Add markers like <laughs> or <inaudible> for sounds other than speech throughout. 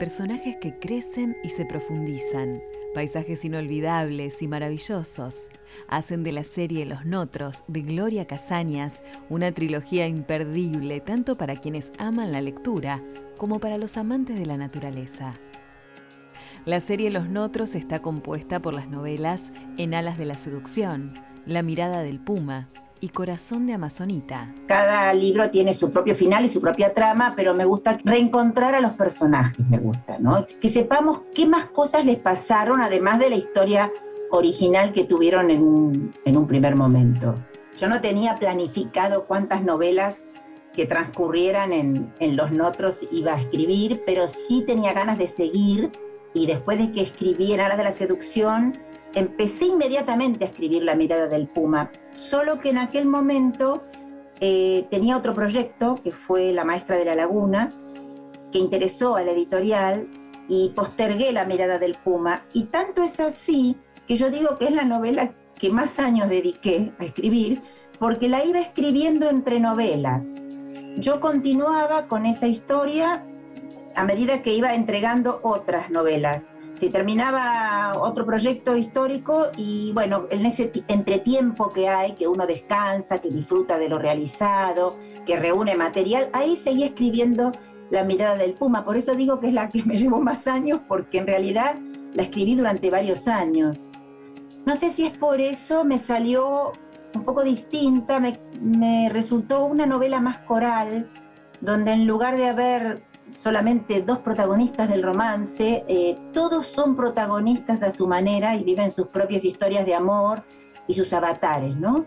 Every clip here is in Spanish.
Personajes que crecen y se profundizan, paisajes inolvidables y maravillosos, hacen de la serie Los Notros de Gloria Casañas una trilogía imperdible tanto para quienes aman la lectura como para los amantes de la naturaleza. La serie Los Notros está compuesta por las novelas En alas de la seducción, La mirada del puma, y Corazón de Amazonita. Cada libro tiene su propio final y su propia trama, pero me gusta reencontrar a los personajes, me gusta, ¿no? Que sepamos qué más cosas les pasaron, además de la historia original que tuvieron en un, primer momento. Yo no tenía planificado cuántas novelas que transcurrieran en, en Los Notros iba a escribir, pero sí tenía ganas de seguir y después de que escribí en Alas de la Seducción, empecé inmediatamente a escribir La mirada del Puma, solo que en aquel momento eh, tenía otro proyecto, que fue La maestra de la laguna, que interesó a la editorial y postergué La mirada del Puma. Y tanto es así que yo digo que es la novela que más años dediqué a escribir, porque la iba escribiendo entre novelas. Yo continuaba con esa historia a medida que iba entregando otras novelas si terminaba otro proyecto histórico y bueno, en ese entretiempo que hay, que uno descansa, que disfruta de lo realizado, que reúne material, ahí seguía escribiendo La mirada del Puma. Por eso digo que es la que me llevó más años, porque en realidad la escribí durante varios años. No sé si es por eso, me salió un poco distinta, me resultó una novela más coral, donde en lugar de haber solamente dos protagonistas del romance, eh, todos son protagonistas a su manera y viven sus propias historias de amor y sus avatares, ¿no?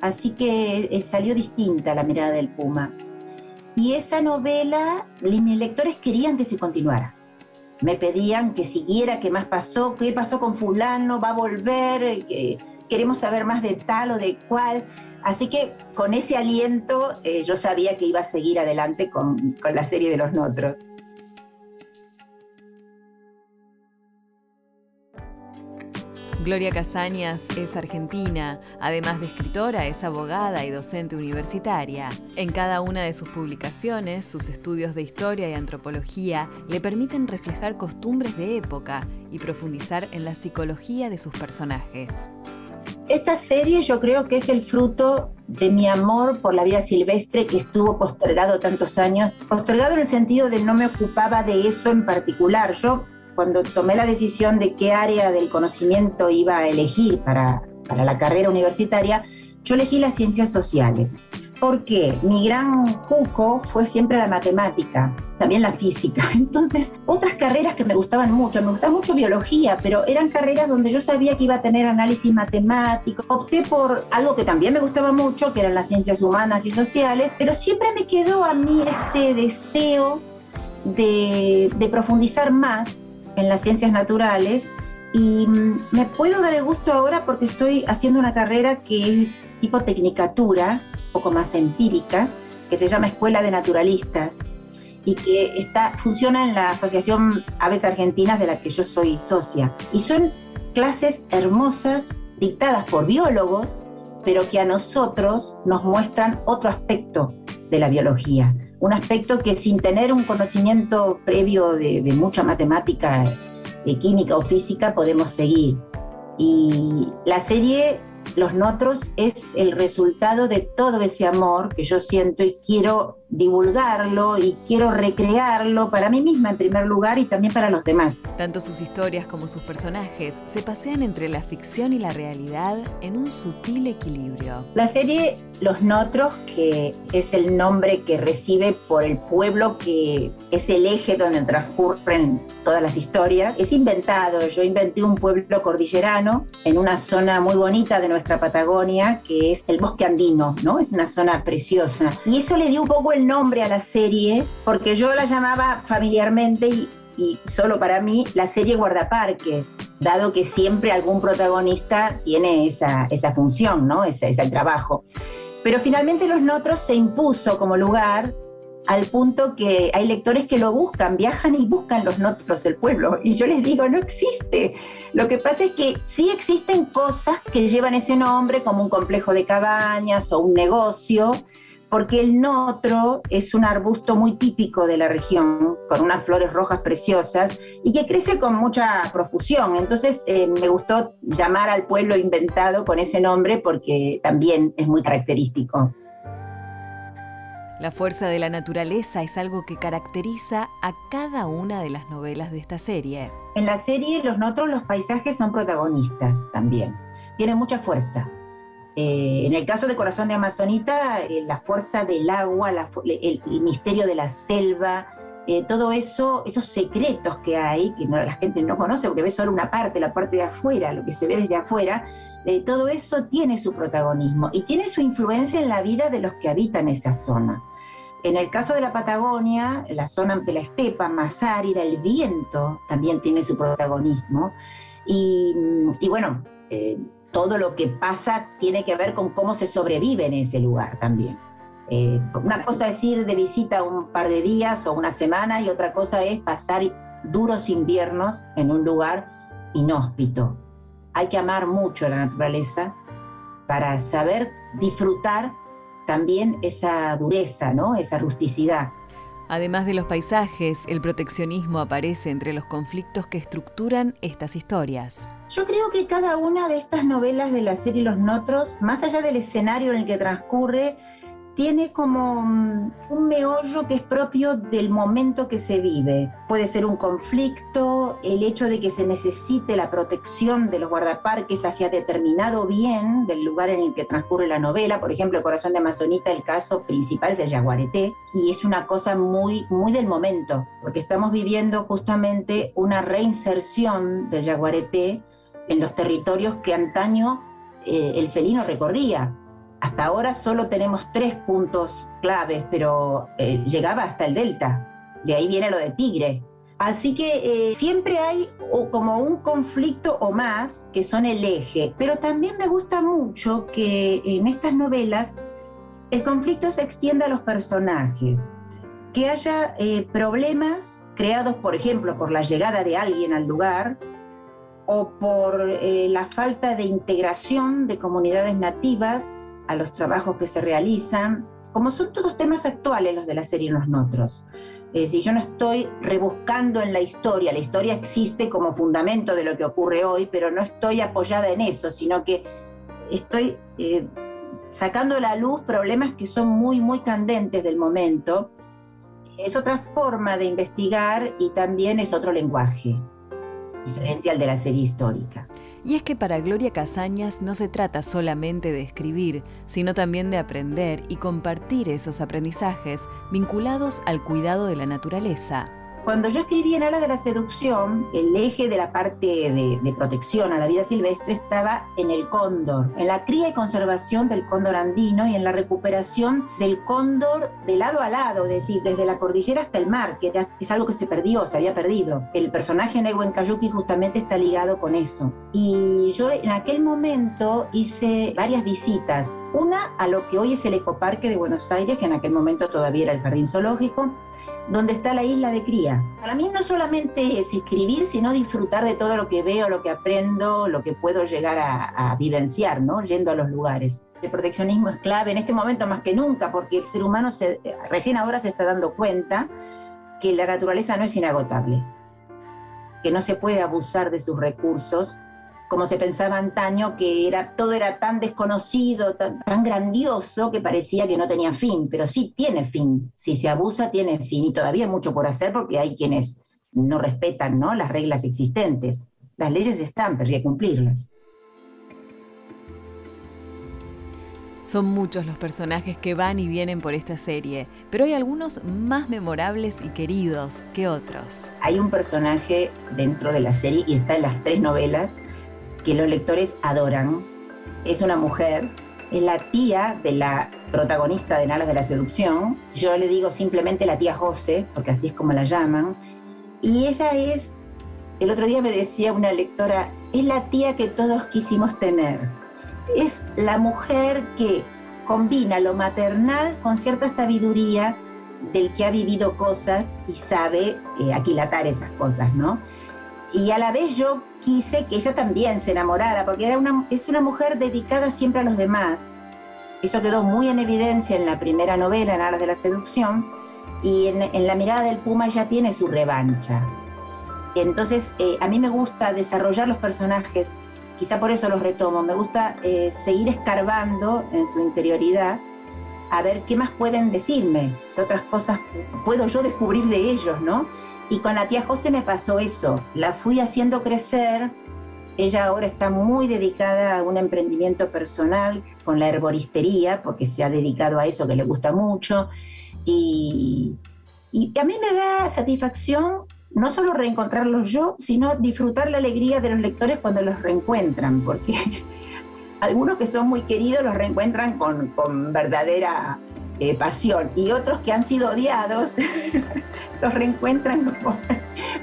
Así que eh, salió distinta la mirada del Puma. Y esa novela, mis lectores querían que se continuara. Me pedían que siguiera, qué más pasó, qué pasó con fulano, va a volver, queremos saber más de tal o de cual. Así que con ese aliento eh, yo sabía que iba a seguir adelante con, con la serie de los Notros. Gloria Casañas es argentina, además de escritora, es abogada y docente universitaria. En cada una de sus publicaciones, sus estudios de historia y antropología le permiten reflejar costumbres de época y profundizar en la psicología de sus personajes. Esta serie yo creo que es el fruto de mi amor por la vida silvestre que estuvo postergado tantos años, postergado en el sentido de no me ocupaba de eso en particular. Yo cuando tomé la decisión de qué área del conocimiento iba a elegir para, para la carrera universitaria, yo elegí las ciencias sociales porque mi gran cuco fue siempre la matemática, también la física. <laughs> Entonces, otras carreras que me gustaban mucho, me gustaba mucho biología, pero eran carreras donde yo sabía que iba a tener análisis matemático. Opté por algo que también me gustaba mucho, que eran las ciencias humanas y sociales, pero siempre me quedó a mí este deseo de, de profundizar más en las ciencias naturales y mm, me puedo dar el gusto ahora porque estoy haciendo una carrera que es tipo tecnicatura, poco más empírica, que se llama Escuela de Naturalistas y que está, funciona en la Asociación Aves Argentinas de la que yo soy socia. Y son clases hermosas dictadas por biólogos, pero que a nosotros nos muestran otro aspecto de la biología, un aspecto que sin tener un conocimiento previo de, de mucha matemática, de química o física, podemos seguir. Y la serie los Notros es el resultado de todo ese amor que yo siento y quiero divulgarlo y quiero recrearlo para mí misma en primer lugar y también para los demás. Tanto sus historias como sus personajes se pasean entre la ficción y la realidad en un sutil equilibrio. La serie Los Notros, que es el nombre que recibe por el pueblo que es el eje donde transcurren todas las historias, es inventado. Yo inventé un pueblo cordillerano en una zona muy bonita de nuestra Patagonia, que es el bosque andino, ¿no? Es una zona preciosa. Y eso le dio un poco el nombre a la serie, porque yo la llamaba familiarmente y solo para mí la serie Guardaparques, dado que siempre algún protagonista tiene esa, esa función, ¿no? Ese es el trabajo. Pero finalmente Los Notros se impuso como lugar al punto que hay lectores que lo buscan, viajan y buscan los notros del pueblo. Y yo les digo, no existe. Lo que pasa es que sí existen cosas que llevan ese nombre, como un complejo de cabañas o un negocio, porque el notro es un arbusto muy típico de la región, con unas flores rojas preciosas y que crece con mucha profusión. Entonces eh, me gustó llamar al pueblo inventado con ese nombre porque también es muy característico. La fuerza de la naturaleza es algo que caracteriza a cada una de las novelas de esta serie. En la serie Los Notros los paisajes son protagonistas también. Tienen mucha fuerza. Eh, en el caso de Corazón de Amazonita, eh, la fuerza del agua, el, misterio de la selva, eh, todo eso, esos secretos que hay, que la gente no conoce porque ve solo una parte, la parte de afuera, lo que se ve desde afuera, todo eso tiene su protagonismo y tiene su influencia en la vida de los que habitan esa zona. En el caso de la Patagonia, la zona de la estepa más árida, el viento también tiene su protagonismo. Y bueno, todo lo que pasa tiene que ver con cómo se sobrevive en ese lugar también. Eh, una cosa es ir de visita un par de días o una semana y otra cosa es pasar duros inviernos en un lugar inhóspito. Hay que amar mucho la naturaleza para saber disfrutar también esa dureza, ¿no? esa rusticidad. Además de los paisajes, el proteccionismo aparece entre los conflictos que estructuran estas historias. Yo creo que cada una de estas novelas de la serie Los Notros, más allá del escenario en el que transcurre, tiene como mm, un meollo que es propio del momento que se vive. Puede ser un conflicto, el hecho de que se necesite la protección de los guardaparques hacia determinado bien del lugar en el que transcurre la novela. Por ejemplo, Corazón de Amazonita, el caso principal es el Yaguareté, y es una cosa muy, muy del momento, porque estamos viviendo justamente una reinserción del Yaguareté en los territorios que antaño eh, el felino recorría hasta ahora solo tenemos tres puntos claves, pero eh, llegaba hasta el delta. De ahí viene lo del tigre. Así que eh, siempre hay como un conflicto o más que son el eje. Pero también me gusta mucho que en estas novelas el conflicto se extienda a los personajes. Que haya eh, problemas creados, por ejemplo, por la llegada de alguien al lugar o por la falta de integración de comunidades nativas a los trabajos que se realizan, como son todos temas actuales los de la serie Los Notros. si yo no estoy rebuscando en la historia, la historia existe como fundamento de lo que ocurre hoy, pero no estoy apoyada en eso, sino que estoy eh, sacando a la luz problemas que son muy, muy candentes del momento. Es otra forma de investigar y también es otro lenguaje, diferente al de la serie histórica. Y es que para Gloria Casañas no se trata solamente de escribir, sino también de aprender y compartir esos aprendizajes vinculados al cuidado de la naturaleza. Cuando yo escribí en Ala de la Seducción, el eje de la parte de, protección a la vida silvestre estaba en el cóndor, en la cría y conservación del cóndor andino y en la recuperación del cóndor de lado a lado, es decir, desde la cordillera hasta el mar, que es algo que se perdió, se había perdido. El personaje Neguen Kayuki justamente está ligado con eso. Y yo en aquel momento hice varias visitas. Una a lo que hoy es el Ecoparque de Buenos Aires, que en aquel momento todavía era el Jardín Zoológico donde está la isla de cría. Para mí no solamente es escribir, sino disfrutar de todo lo que veo, lo que aprendo, lo que puedo llegar a, vivenciar, ¿no? Yendo a los lugares. El proteccionismo es clave en este momento más que nunca, porque el ser humano recién ahora se está dando cuenta que la naturaleza no es inagotable, que no se puede abusar de sus recursos como se pensaba antaño, que era, todo era tan desconocido, tan, grandioso, que parecía que no tenía fin, pero sí tiene fin. Si se abusa, tiene fin. Y todavía hay mucho por hacer porque hay quienes no respetan ¿no? las reglas existentes. Las leyes están, pero hay que cumplirlas. Son muchos los personajes que van y vienen por esta serie, pero hay algunos más memorables y queridos que otros. Hay un personaje dentro de la serie y está en las tres novelas que los lectores adoran. Es una mujer, es la tía de la protagonista de Nalas de la Seducción. Yo le digo simplemente la tía José, porque así es como la llaman. Y ella es, el otro día me decía una lectora, es la tía que todos quisimos tener. Es la mujer que combina lo maternal con cierta sabiduría del que ha vivido cosas y sabe eh, aquilatar esas cosas, ¿no? Y a la vez yo quise que ella también se enamorara, porque era una, es una mujer dedicada siempre a los demás. Eso quedó muy en evidencia en la primera novela, en Aras de la Seducción, y en, La mirada del Puma ella tiene su revancha. Entonces, eh, a mí me gusta desarrollar los personajes, quizá por eso los retomo, me gusta eh, seguir escarbando en su interioridad a ver qué más pueden decirme, qué otras cosas puedo yo descubrir de ellos, ¿no? Y con la tía José me pasó eso, la fui haciendo crecer, ella ahora está muy dedicada a un emprendimiento personal con la herboristería, porque se ha dedicado a eso que le gusta mucho, y, y a mí me da satisfacción no solo reencontrarlos yo, sino disfrutar la alegría de los lectores cuando los reencuentran, porque <laughs> algunos que son muy queridos los reencuentran con, con verdadera eh, pasión y otros que han sido odiados <laughs> los reencuentran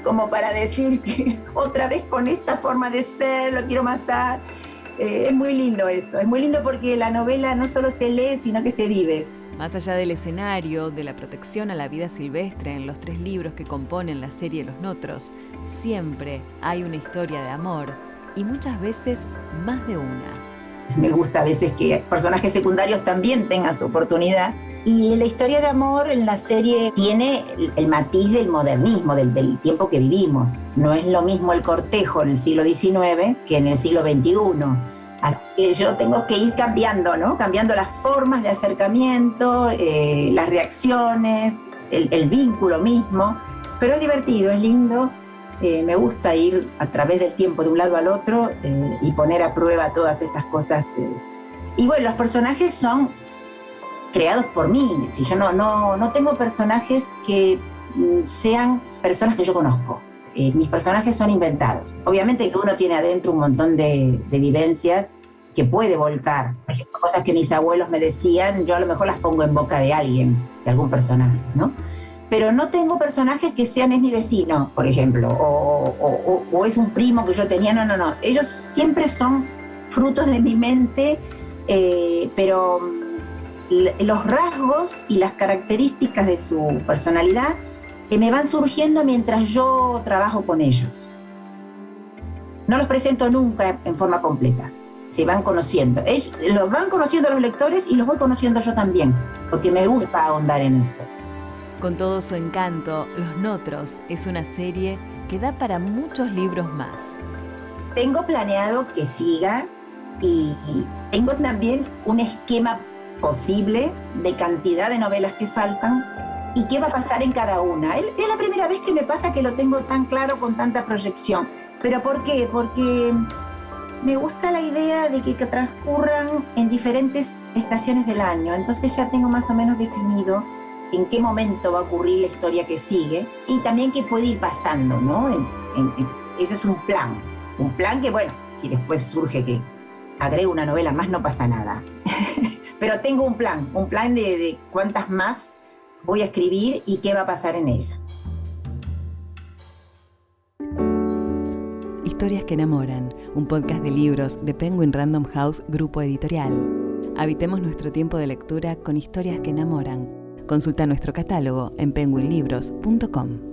como, para decir que otra vez con esta forma de ser lo quiero matar. Eh, es muy lindo eso, es muy lindo porque la novela no solo se lee, sino que se vive. Más allá del escenario, de la protección a la vida silvestre en los tres libros que componen la serie Los Notros, siempre hay una historia de amor y muchas veces más de una me gusta a veces que personajes secundarios también tengan su oportunidad. Y la historia de amor en la serie tiene el, matiz del modernismo, del, tiempo que vivimos. No es lo mismo el cortejo en el siglo XIX que en el siglo XXI. Así que yo tengo que ir cambiando, ¿no? Cambiando las formas de acercamiento, eh, las reacciones, el, el vínculo mismo. Pero es divertido, es lindo eh, me gusta ir a través del tiempo de un lado al otro eh, y poner a prueba todas esas cosas. Eh. Y bueno, los personajes son creados por mí. Si yo no, no, no tengo personajes que mm, sean personas que yo conozco. mis personajes son inventados. Obviamente que uno tiene adentro un montón de, de vivencias que puede volcar. Por ejemplo, cosas que mis abuelos me decían, yo a lo mejor las pongo en boca de alguien, de algún personaje, ¿no? Pero no tengo personajes que sean es mi vecino, por ejemplo, o, es un primo que yo tenía, no, no, no. Ellos siempre son frutos de mi mente, eh, pero mm, los rasgos y las características de su personalidad que me van surgiendo mientras yo trabajo con ellos. No los presento nunca en forma completa, se van conociendo. Los van conociendo los lectores y los voy conociendo yo también, porque me gusta ahondar en eso. Con todo su encanto, Los Notros es una serie que da para muchos libros más. Tengo planeado que siga y tengo también un esquema posible de cantidad de novelas que faltan y qué va a pasar en cada una. Es la primera vez que me pasa que lo tengo tan claro con tanta proyección. ¿Pero por qué? Porque me gusta la idea de que, transcurran en diferentes estaciones del año. Entonces ya tengo más o menos definido en qué momento va a ocurrir la historia que sigue y también qué puede ir pasando, ¿no? eso es un plan, un plan que, bueno, si después surge que agrego una novela más, no pasa nada. <laughs> Pero tengo un plan, un plan de, de cuántas más voy a escribir y qué va a pasar en ellas. Historias que enamoran, un podcast de libros de Penguin Random House Grupo Editorial. Habitemos nuestro tiempo de lectura con historias que enamoran Consulta nuestro catálogo en penguinlibros.com.